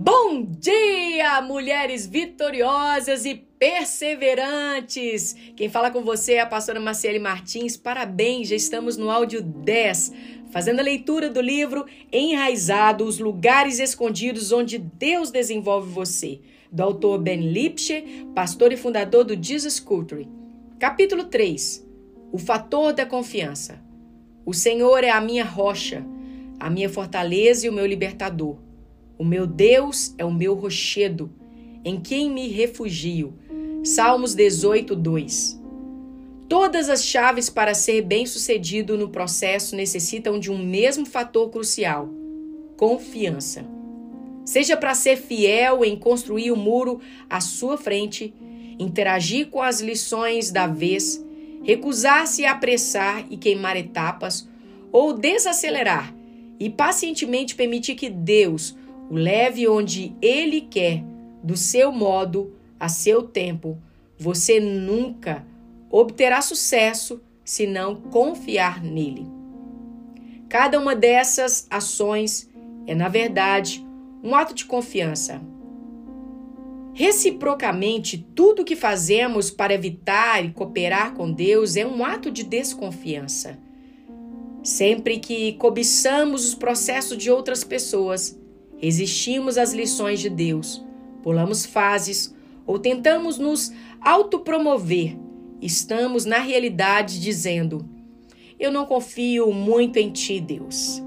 Bom dia, mulheres vitoriosas e perseverantes! Quem fala com você é a pastora Marcele Martins. Parabéns, já estamos no áudio 10, fazendo a leitura do livro Enraizado, os lugares escondidos onde Deus desenvolve você, do autor Ben Lipsche, pastor e fundador do Jesus Culture. Capítulo 3. O fator da confiança. O Senhor é a minha rocha, a minha fortaleza e o meu libertador. O meu Deus é o meu rochedo, em quem me refugio. Salmos 18, 2. Todas as chaves para ser bem-sucedido no processo necessitam de um mesmo fator crucial: confiança. Seja para ser fiel em construir o muro à sua frente, interagir com as lições da vez, recusar-se a apressar e queimar etapas, ou desacelerar e pacientemente permitir que Deus o leve onde ele quer, do seu modo, a seu tempo. Você nunca obterá sucesso se não confiar nele. Cada uma dessas ações é, na verdade, um ato de confiança. Reciprocamente, tudo que fazemos para evitar e cooperar com Deus é um ato de desconfiança. Sempre que cobiçamos os processos de outras pessoas, resistimos às lições de Deus, pulamos fases ou tentamos nos autopromover, estamos na realidade dizendo: Eu não confio muito em ti, Deus.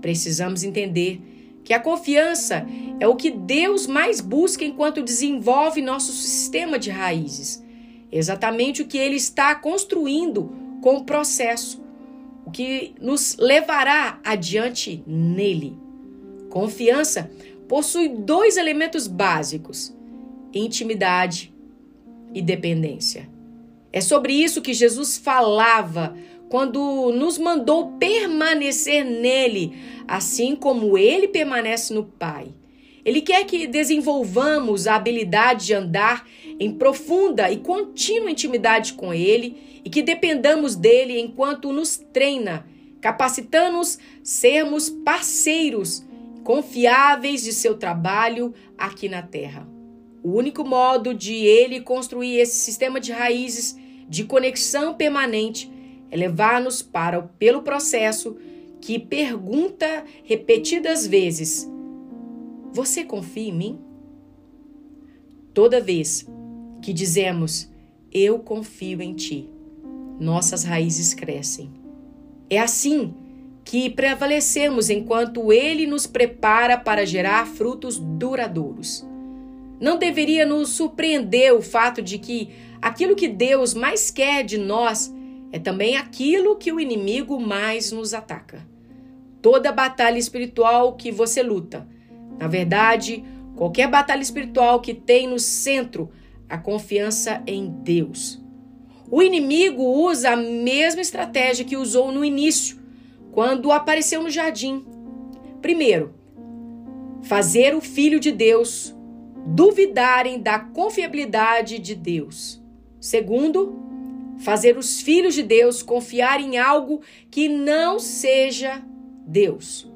Precisamos entender que a confiança é o que Deus mais busca enquanto desenvolve nosso sistema de raízes. Exatamente o que ele está construindo com o processo, o que nos levará adiante nele. Confiança possui dois elementos básicos: intimidade e dependência. É sobre isso que Jesus falava quando nos mandou permanecer nele, assim como ele permanece no Pai. Ele quer que desenvolvamos a habilidade de andar em profunda e contínua intimidade com ele e que dependamos dele enquanto nos treina, capacitando-nos sermos parceiros confiáveis de seu trabalho aqui na Terra. O único modo de ele construir esse sistema de raízes de conexão permanente é levar-nos para pelo processo que pergunta repetidas vezes: Você confia em mim? Toda vez que dizemos eu confio em ti, nossas raízes crescem. É assim que prevalecemos enquanto Ele nos prepara para gerar frutos duradouros. Não deveria nos surpreender o fato de que aquilo que Deus mais quer de nós é também aquilo que o inimigo mais nos ataca. Toda batalha espiritual que você luta, na verdade, qualquer batalha espiritual que tem no centro a confiança em Deus. O inimigo usa a mesma estratégia que usou no início quando apareceu no jardim. Primeiro, fazer o Filho de Deus duvidarem da confiabilidade de Deus. Segundo, fazer os filhos de Deus confiar em algo que não seja Deus.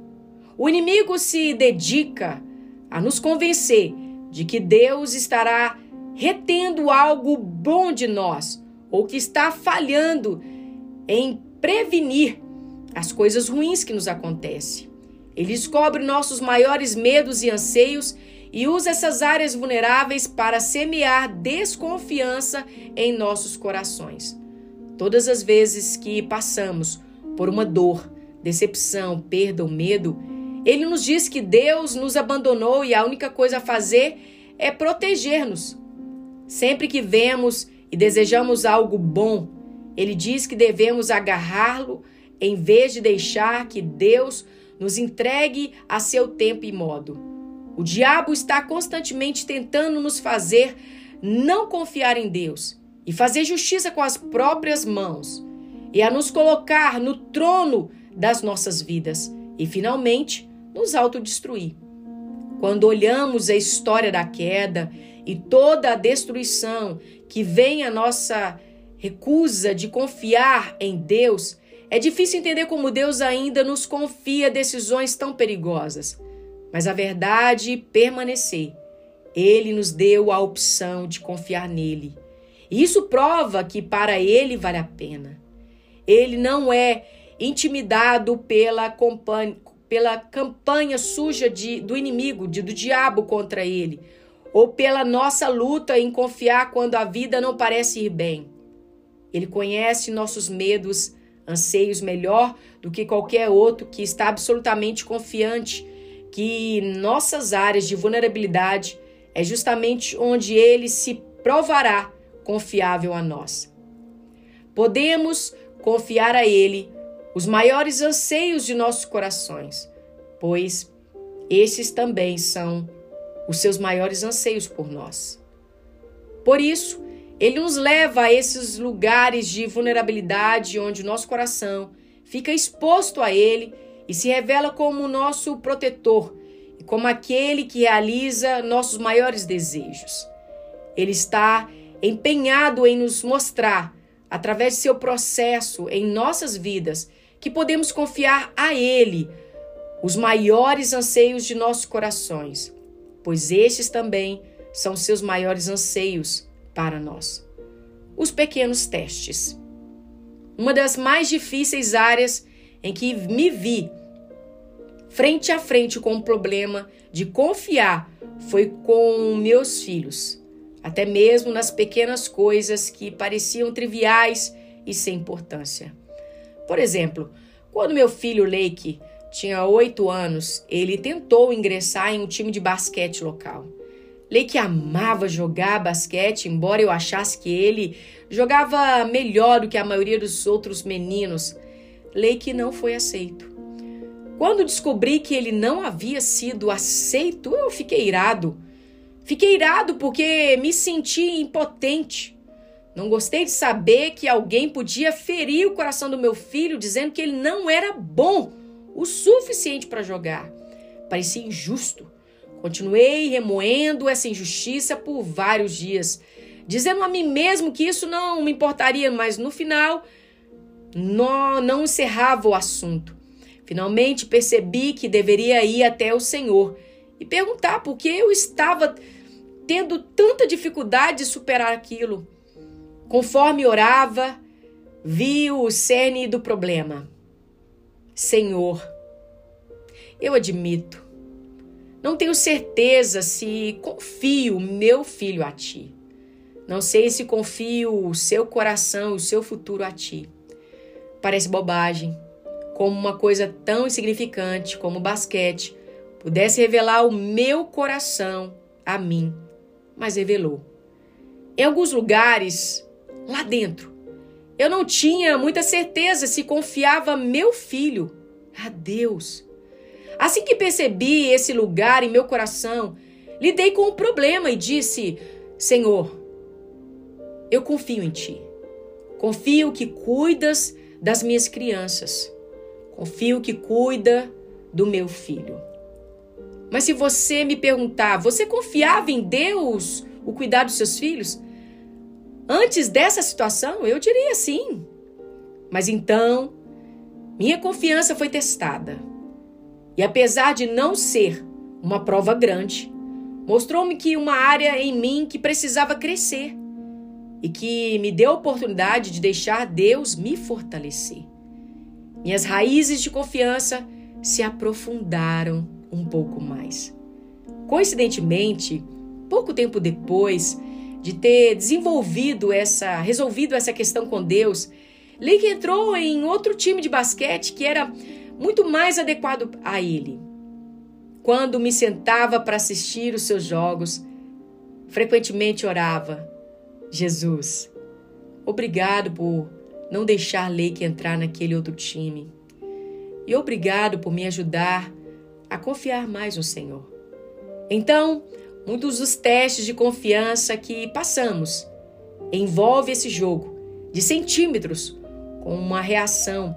O inimigo se dedica a nos convencer de que Deus estará retendo algo bom de nós ou que está falhando em prevenir as coisas ruins que nos acontecem. Ele descobre nossos maiores medos e anseios e usa essas áreas vulneráveis para semear desconfiança em nossos corações. Todas as vezes que passamos por uma dor, decepção, perda ou medo, ele nos diz que Deus nos abandonou e a única coisa a fazer é proteger-nos. Sempre que vemos e desejamos algo bom, ele diz que devemos agarrá-lo em vez de deixar que Deus nos entregue a seu tempo e modo. O diabo está constantemente tentando nos fazer não confiar em Deus e fazer justiça com as próprias mãos e a nos colocar no trono das nossas vidas e finalmente nos autodestruir. Quando olhamos a história da queda e toda a destruição que vem a nossa recusa de confiar em Deus, é difícil entender como Deus ainda nos confia decisões tão perigosas. mas a verdade permanecer. Ele nos deu a opção de confiar nele. E isso prova que para ele vale a pena. Ele não é intimidado pela, pela campanha suja de, do inimigo, de, do diabo contra ele, ou pela nossa luta em confiar quando a vida não parece ir bem. Ele conhece nossos medos, anseios melhor do que qualquer outro que está absolutamente confiante que nossas áreas de vulnerabilidade é justamente onde ele se provará confiável a nós. Podemos confiar a ele os maiores anseios de nossos corações, pois esses também são os seus maiores anseios por nós. Por isso, ele nos leva a esses lugares de vulnerabilidade onde o nosso coração fica exposto a ele e se revela como nosso protetor e como aquele que realiza nossos maiores desejos. Ele está empenhado em nos mostrar, através de seu processo em nossas vidas, que podemos confiar a Ele os maiores anseios de nossos corações, pois estes também são seus maiores anseios para nós. Os pequenos testes. Uma das mais difíceis áreas em que me vi frente a frente com o problema de confiar foi com meus filhos, até mesmo nas pequenas coisas que pareciam triviais e sem importância. Por exemplo, quando meu filho Lake tinha oito anos, ele tentou ingressar em um time de basquete local. Lake amava jogar basquete, embora eu achasse que ele jogava melhor do que a maioria dos outros meninos. Lake não foi aceito. Quando descobri que ele não havia sido aceito, eu fiquei irado. Fiquei irado porque me senti impotente. Não gostei de saber que alguém podia ferir o coração do meu filho dizendo que ele não era bom o suficiente para jogar. Parecia injusto. Continuei remoendo essa injustiça por vários dias, dizendo a mim mesmo que isso não me importaria, mas no final não, não encerrava o assunto. Finalmente percebi que deveria ir até o Senhor e perguntar por que eu estava tendo tanta dificuldade de superar aquilo. Conforme orava, vi o cerne do problema. Senhor, eu admito, não tenho certeza se confio meu filho a ti. Não sei se confio o seu coração, o seu futuro a ti. Parece bobagem como uma coisa tão insignificante como o basquete pudesse revelar o meu coração a mim, mas revelou. Em alguns lugares, lá dentro, eu não tinha muita certeza se confiava meu filho a Deus. Assim que percebi esse lugar em meu coração, lidei com o problema e disse: Senhor, eu confio em Ti. Confio que cuidas das minhas crianças. Confio que cuida do meu filho. Mas se você me perguntar, você confiava em Deus o cuidar dos seus filhos? Antes dessa situação, eu diria sim. Mas então, minha confiança foi testada. E apesar de não ser uma prova grande, mostrou-me que uma área em mim que precisava crescer e que me deu a oportunidade de deixar Deus me fortalecer. Minhas raízes de confiança se aprofundaram um pouco mais. Coincidentemente, pouco tempo depois de ter desenvolvido essa, resolvido essa questão com Deus, Lake entrou em outro time de basquete que era muito mais adequado a ele. Quando me sentava para assistir os seus jogos, frequentemente orava: Jesus, obrigado por não deixar Lake entrar naquele outro time. E obrigado por me ajudar a confiar mais no Senhor. Então, muitos dos testes de confiança que passamos envolve esse jogo de centímetros com uma reação,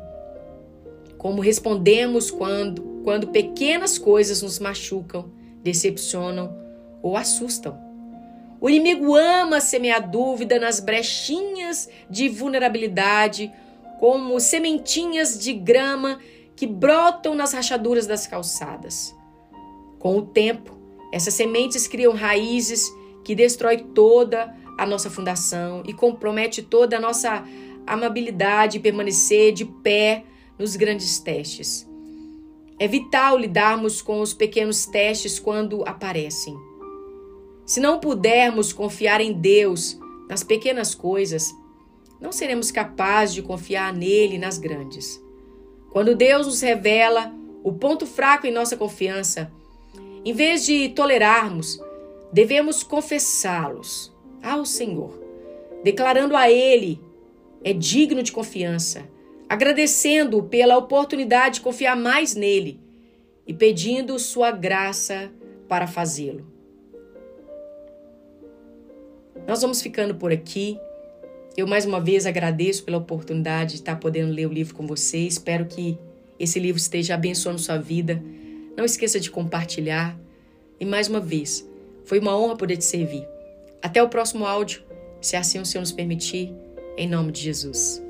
como respondemos quando quando pequenas coisas nos machucam, decepcionam ou assustam. O inimigo ama semear dúvida nas brechinhas de vulnerabilidade, como sementinhas de grama que brotam nas rachaduras das calçadas. Com o tempo, essas sementes criam raízes que destrói toda a nossa fundação e compromete toda a nossa amabilidade permanecer de pé nos grandes testes. É vital lidarmos com os pequenos testes quando aparecem. Se não pudermos confiar em Deus nas pequenas coisas, não seremos capazes de confiar nele nas grandes. Quando Deus nos revela o ponto fraco em nossa confiança, em vez de tolerarmos, devemos confessá-los ao Senhor, declarando a Ele é digno de confiança, agradecendo pela oportunidade de confiar mais nele e pedindo sua graça para fazê-lo. Nós vamos ficando por aqui. Eu mais uma vez agradeço pela oportunidade de estar podendo ler o livro com você. Espero que esse livro esteja abençoando sua vida. Não esqueça de compartilhar. E mais uma vez, foi uma honra poder te servir. Até o próximo áudio, se assim o Senhor nos permitir, em nome de Jesus.